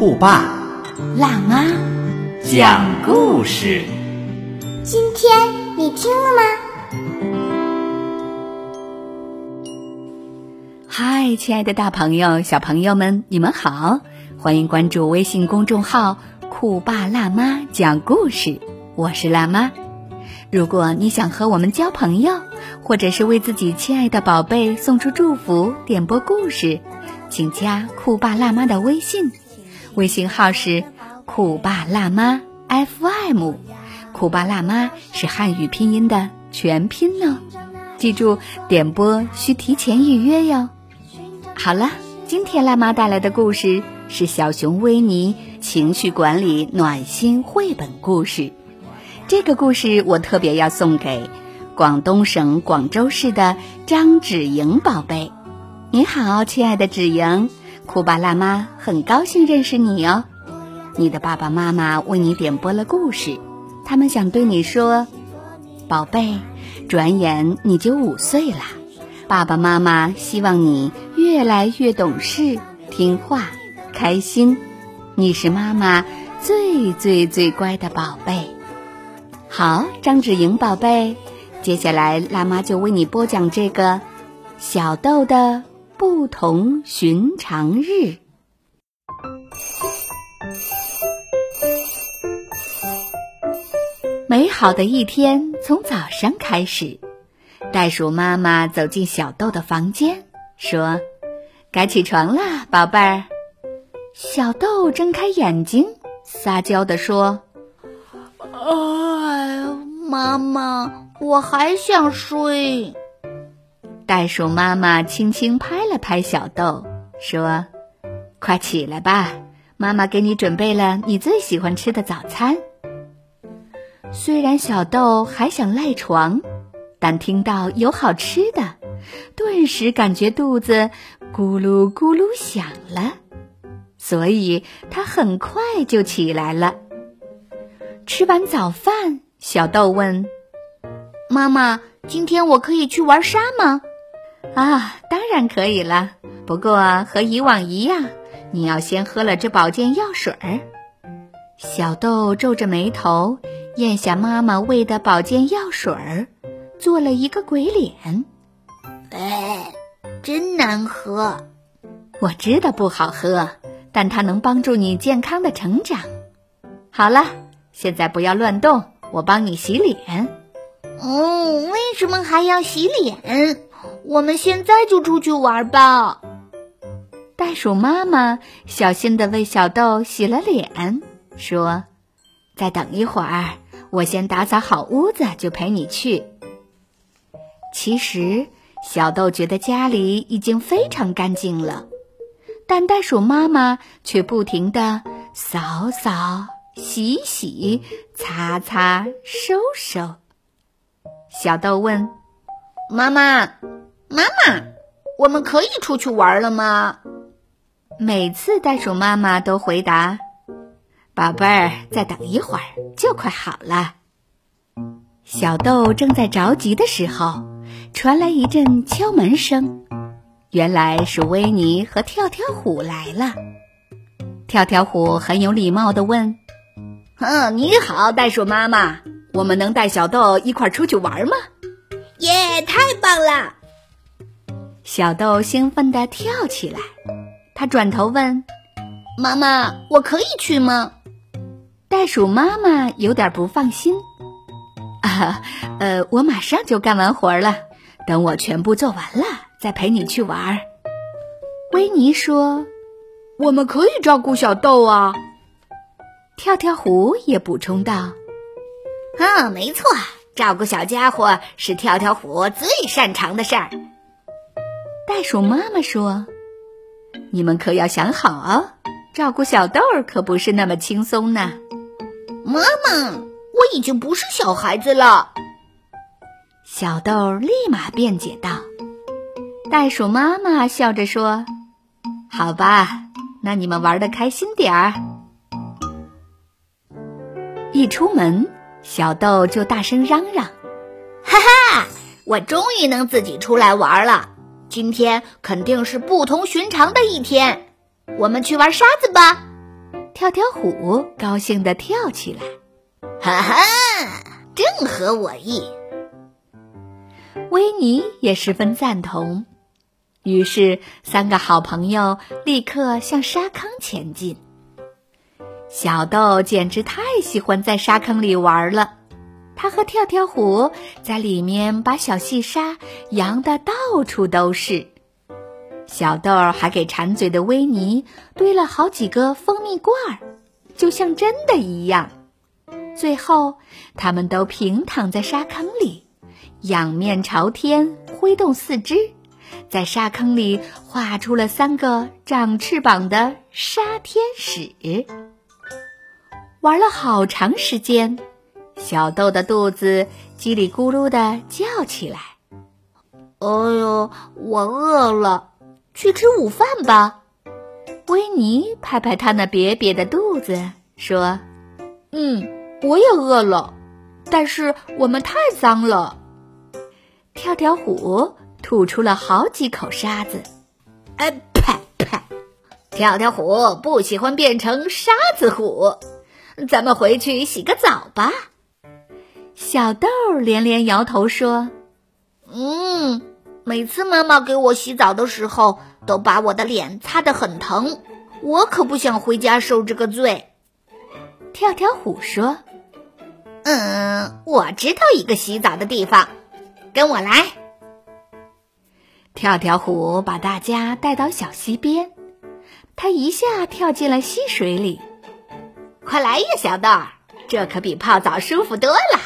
酷爸辣妈，讲故事。今天你听了吗？嗨，亲爱的大朋友、小朋友们，你们好！欢迎关注微信公众号“酷爸辣妈讲故事”，我是辣妈。如果你想和我们交朋友，或者是为自己亲爱的宝贝送出祝福、点播故事，请加酷爸辣妈的微信，微信号是酷爸辣妈 FM。酷爸辣妈是汉语拼音的全拼哦，记住点播需提前预约哟。好了，今天辣妈带来的故事是小熊维尼情绪管理暖心绘本故事。这个故事我特别要送给广东省广州市的张芷莹宝贝。你好，亲爱的芷莹，酷爸辣妈很高兴认识你哦。你的爸爸妈妈为你点播了故事，他们想对你说：“宝贝，转眼你就五岁了。”爸爸妈妈希望你越来越懂事、听话、开心。你是妈妈最最最乖的宝贝。好，张芷莹宝贝，接下来辣妈就为你播讲这个小豆的不同寻常日。美好的一天从早上开始。袋鼠妈妈走进小豆的房间，说：“该起床啦，宝贝儿。”小豆睁开眼睛，撒娇地说：“哎，妈妈，我还想睡。”袋鼠妈妈轻轻拍了拍小豆，说：“快起来吧，妈妈给你准备了你最喜欢吃的早餐。”虽然小豆还想赖床。但听到有好吃的，顿时感觉肚子咕噜咕噜响了，所以他很快就起来了。吃完早饭，小豆问：“妈妈，今天我可以去玩沙吗？”“啊，当然可以了，不过和以往一样，你要先喝了这保健药水儿。”小豆皱着眉头，咽下妈妈喂的保健药水儿。做了一个鬼脸，哎，真难喝！我知道不好喝，但它能帮助你健康的成长。好了，现在不要乱动，我帮你洗脸。哦，为什么还要洗脸？我们现在就出去玩吧。袋鼠妈妈小心的为小豆洗了脸，说：“再等一会儿，我先打扫好屋子，就陪你去。”其实，小豆觉得家里已经非常干净了，但袋鼠妈妈却不停地扫扫、洗洗、擦擦、收收。小豆问：“妈妈，妈妈，我们可以出去玩了吗？”每次袋鼠妈妈都回答：“宝贝儿，再等一会儿，就快好了。”小豆正在着急的时候。传来一阵敲门声，原来是维尼和跳跳虎来了。跳跳虎很有礼貌的问：“嗯，你好，袋鼠妈妈，我们能带小豆一块出去玩吗？”“耶，太棒了！”小豆兴奋地跳起来。他转头问：“妈妈，我可以去吗？”袋鼠妈妈有点不放心：“啊，呃，我马上就干完活了。”等我全部做完了，再陪你去玩。维尼说：“我们可以照顾小豆啊。”跳跳虎也补充道：“啊，没错，照顾小家伙是跳跳虎最擅长的事儿。”袋鼠妈妈说：“你们可要想好哦，照顾小豆儿可不是那么轻松呢。妈妈，我已经不是小孩子了。小豆儿立马辩解道。袋鼠妈妈笑着说：“好吧，那你们玩的开心点儿。”一出门，小豆就大声嚷嚷：“哈哈，我终于能自己出来玩了！今天肯定是不同寻常的一天。我们去玩沙子吧！”跳跳虎高兴地跳起来：“哈哈，正合我意！”维尼也十分赞同。于是，三个好朋友立刻向沙坑前进。小豆简直太喜欢在沙坑里玩了，他和跳跳虎在里面把小细沙扬得到处都是。小豆还给馋嘴的维尼堆了好几个蜂蜜罐儿，就像真的一样。最后，他们都平躺在沙坑里，仰面朝天，挥动四肢。在沙坑里画出了三个长翅膀的沙天使。玩了好长时间，小豆的肚子叽里咕噜的叫起来。哎呦，我饿了，去吃午饭吧。维尼拍拍他那瘪瘪的肚子，说：“嗯，我也饿了，但是我们太脏了。”跳跳虎。吐出了好几口沙子，哎啪啪！跳跳虎不喜欢变成沙子虎，咱们回去洗个澡吧。小豆连连摇头说：“嗯，每次妈妈给我洗澡的时候，都把我的脸擦得很疼，我可不想回家受这个罪。”跳跳虎说：“嗯，我知道一个洗澡的地方，跟我来。”跳跳虎把大家带到小溪边，他一下跳进了溪水里。快来呀，小豆儿，这可比泡澡舒服多了。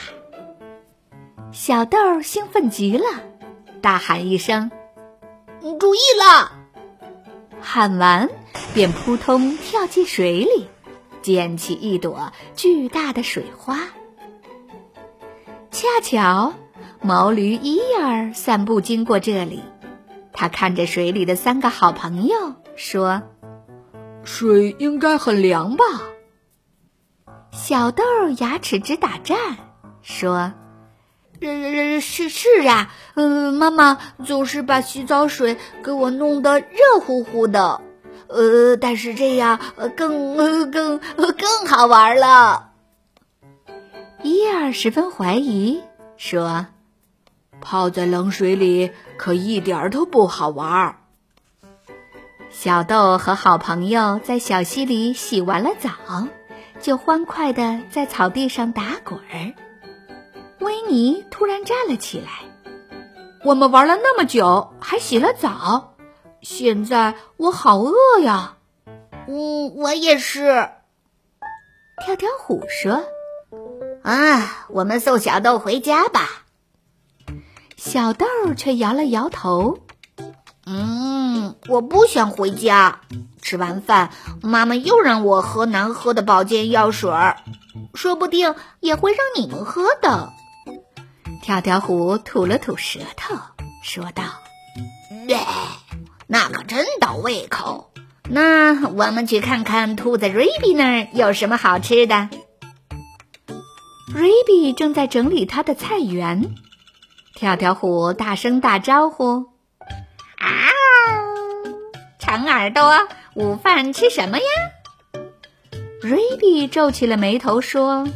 小豆儿兴奋极了，大喊一声：“注意了！”喊完，便扑通跳进水里，溅起一朵巨大的水花。恰巧，毛驴伊尔散步经过这里。他看着水里的三个好朋友，说：“水应该很凉吧？”小豆牙齿直打颤，说：“是是是啊，嗯，妈妈总是把洗澡水给我弄得热乎乎的，呃，但是这样更更更好玩了。”伊尔十分怀疑，说。泡在冷水里可一点儿都不好玩儿。小豆和好朋友在小溪里洗完了澡，就欢快的在草地上打滚儿。维尼突然站了起来：“我们玩了那么久，还洗了澡，现在我好饿呀！”“嗯，我也是。”跳跳虎说：“啊，我们送小豆回家吧。”小豆却摇了摇头，嗯，我不想回家。吃完饭，妈妈又让我喝难喝的保健药水儿，说不定也会让你们喝的。跳跳虎吐了吐舌头，说道：“对那可真倒胃口。那我们去看看兔子瑞比那儿有什么好吃的。”瑞比正在整理他的菜园。跳跳虎大声打招呼：“啊，长耳朵，午饭吃什么呀？”瑞比皱起了眉头说：“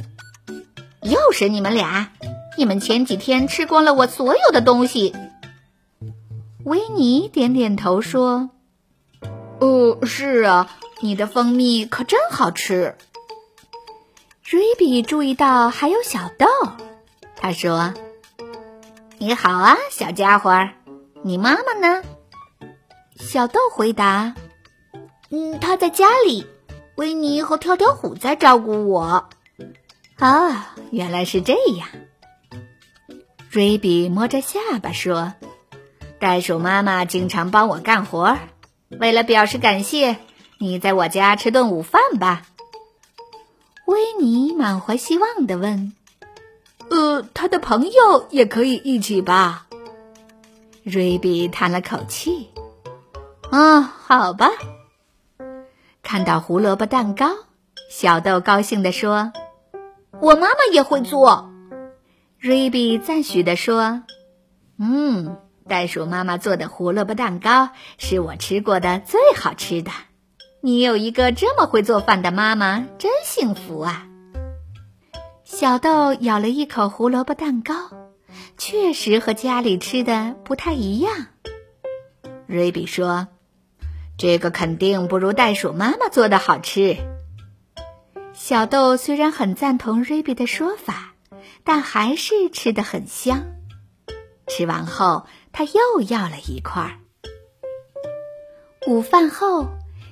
又是你们俩！你们前几天吃光了我所有的东西。”维尼点点头说：“哦，是啊，你的蜂蜜可真好吃。”瑞比注意到还有小豆，他说。你好啊，小家伙，你妈妈呢？小豆回答：“嗯，他在家里。维尼和跳跳虎在照顾我。”啊，原来是这样。瑞比摸着下巴说：“袋鼠妈妈经常帮我干活，为了表示感谢，你在我家吃顿午饭吧。”维尼满怀希望地问：“呃，他的朋友也可以一起吧？”瑞比叹了口气：“啊，好吧。”看到胡萝卜蛋糕，小豆高兴地说：“我妈妈也会做。”瑞比赞许地说：“嗯，袋鼠妈妈做的胡萝卜蛋糕是我吃过的最好吃的。你有一个这么会做饭的妈妈，真幸福啊！”小豆咬了一口胡萝卜蛋糕，确实和家里吃的不太一样。瑞比说：“这个肯定不如袋鼠妈妈做的好吃。”小豆虽然很赞同瑞比的说法。但还是吃得很香。吃完后，他又要了一块。午饭后，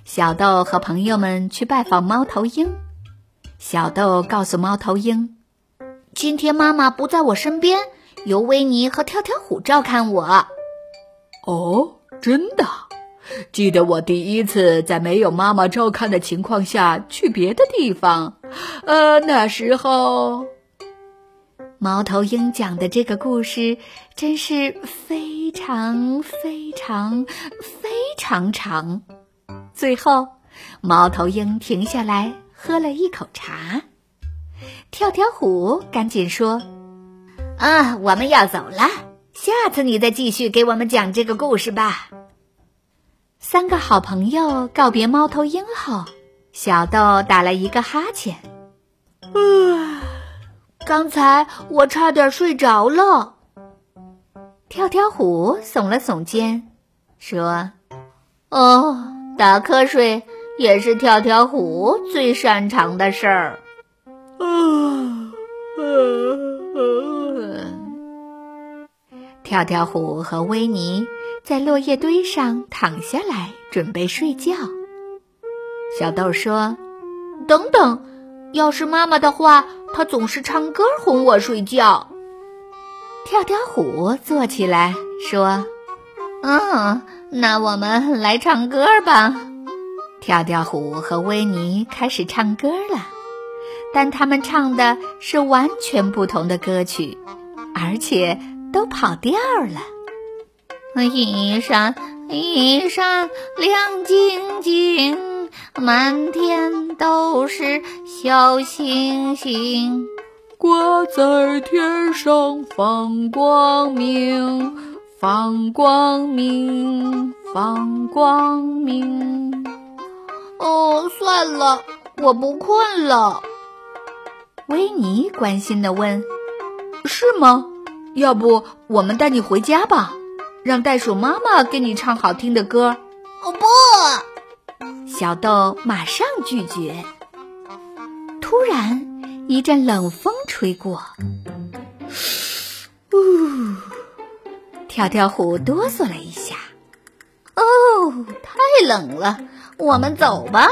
小豆和朋友们去拜访猫头鹰。小豆告诉猫头鹰：“今天妈妈不在我身边，由维尼和跳跳虎照看我。”哦，真的？记得我第一次在没有妈妈照看的情况下去别的地方，呃，那时候。猫头鹰讲的这个故事真是非常非常非常长。最后，猫头鹰停下来喝了一口茶。跳跳虎赶紧说：“啊，我们要走了，下次你再继续给我们讲这个故事吧。”三个好朋友告别猫头鹰后，小豆打了一个哈欠。啊。刚才我差点睡着了。跳跳虎耸了耸肩，说：“哦，打瞌睡也是跳跳虎最擅长的事儿。”跳跳虎和维尼在落叶堆上躺下来，准备睡觉。小豆说：“等等。”要是妈妈的话，她总是唱歌哄我睡觉。跳跳虎坐起来说：“嗯，那我们来唱歌吧。”跳跳虎和维尼开始唱歌了，但他们唱的是完全不同的歌曲，而且都跑调了。一闪一闪亮晶晶。满天都是小星星，挂在天上放光明，放光明，放光明。哦，算了，我不困了。维尼关心的问：“是吗？要不我们带你回家吧，让袋鼠妈妈给你唱好听的歌。”哦不。小豆马上拒绝。突然，一阵冷风吹过，呜！跳跳虎哆嗦了一下。哦，太冷了，我们走吧。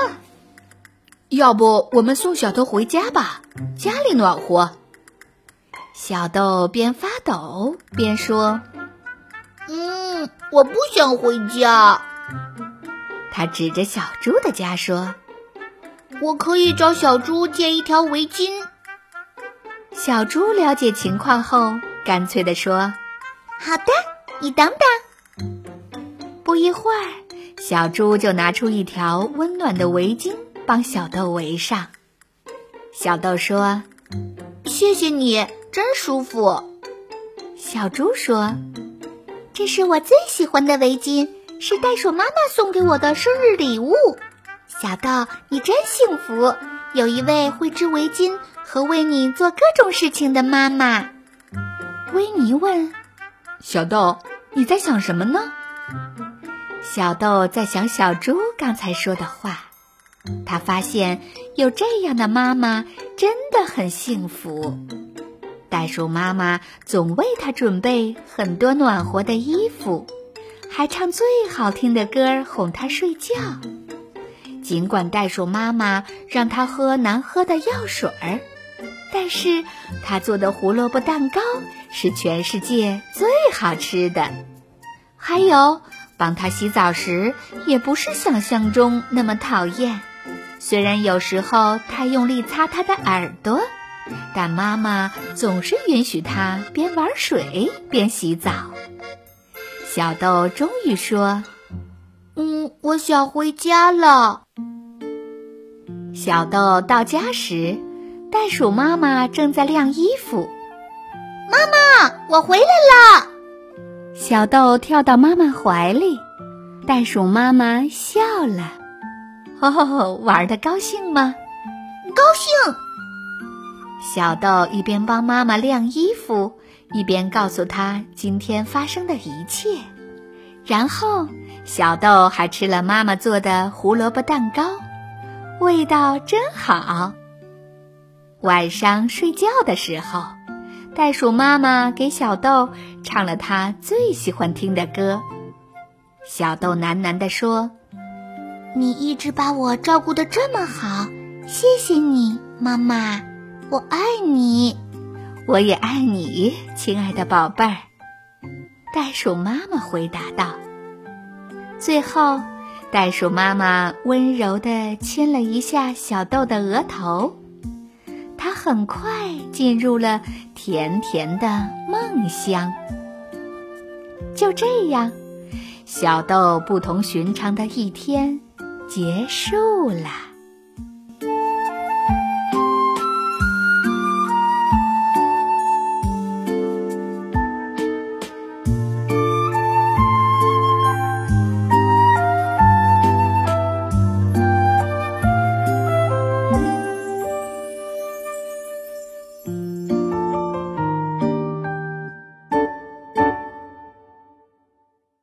要不我们送小豆回家吧，家里暖和。小豆边发抖边说：“嗯，我不想回家。”他指着小猪的家说：“我可以找小猪借一条围巾。”小猪了解情况后，干脆地说：“好的，你等等。”不一会儿，小猪就拿出一条温暖的围巾，帮小豆围上。小豆说：“谢谢你，真舒服。”小猪说：“这是我最喜欢的围巾。”是袋鼠妈妈送给我的生日礼物，小豆，你真幸福，有一位会织围巾和为你做各种事情的妈妈。维尼问：“小豆，你在想什么呢？”小豆在想小猪刚才说的话，他发现有这样的妈妈真的很幸福。袋鼠妈妈总为它准备很多暖和的衣服。还唱最好听的歌哄它睡觉，尽管袋鼠妈妈让它喝难喝的药水儿，但是它做的胡萝卜蛋糕是全世界最好吃的。还有，帮它洗澡时也不是想象中那么讨厌。虽然有时候它用力擦它的耳朵，但妈妈总是允许他边玩水边洗澡。小豆终于说：“嗯，我想回家了。”小豆到家时，袋鼠妈妈正在晾衣服。妈妈，我回来了！小豆跳到妈妈怀里，袋鼠妈妈笑了。哦，玩的高兴吗？高兴。小豆一边帮妈妈晾衣服，一边告诉她今天发生的一切。然后，小豆还吃了妈妈做的胡萝卜蛋糕。味道真好。晚上睡觉的时候，袋鼠妈妈给小豆唱了她最喜欢听的歌。小豆喃喃地说：“你一直把我照顾得这么好，谢谢你，妈妈，我爱你，我也爱你，亲爱的宝贝儿。”袋鼠妈妈回答道。最后。袋鼠妈妈温柔地亲了一下小豆的额头，它很快进入了甜甜的梦乡。就这样，小豆不同寻常的一天结束了。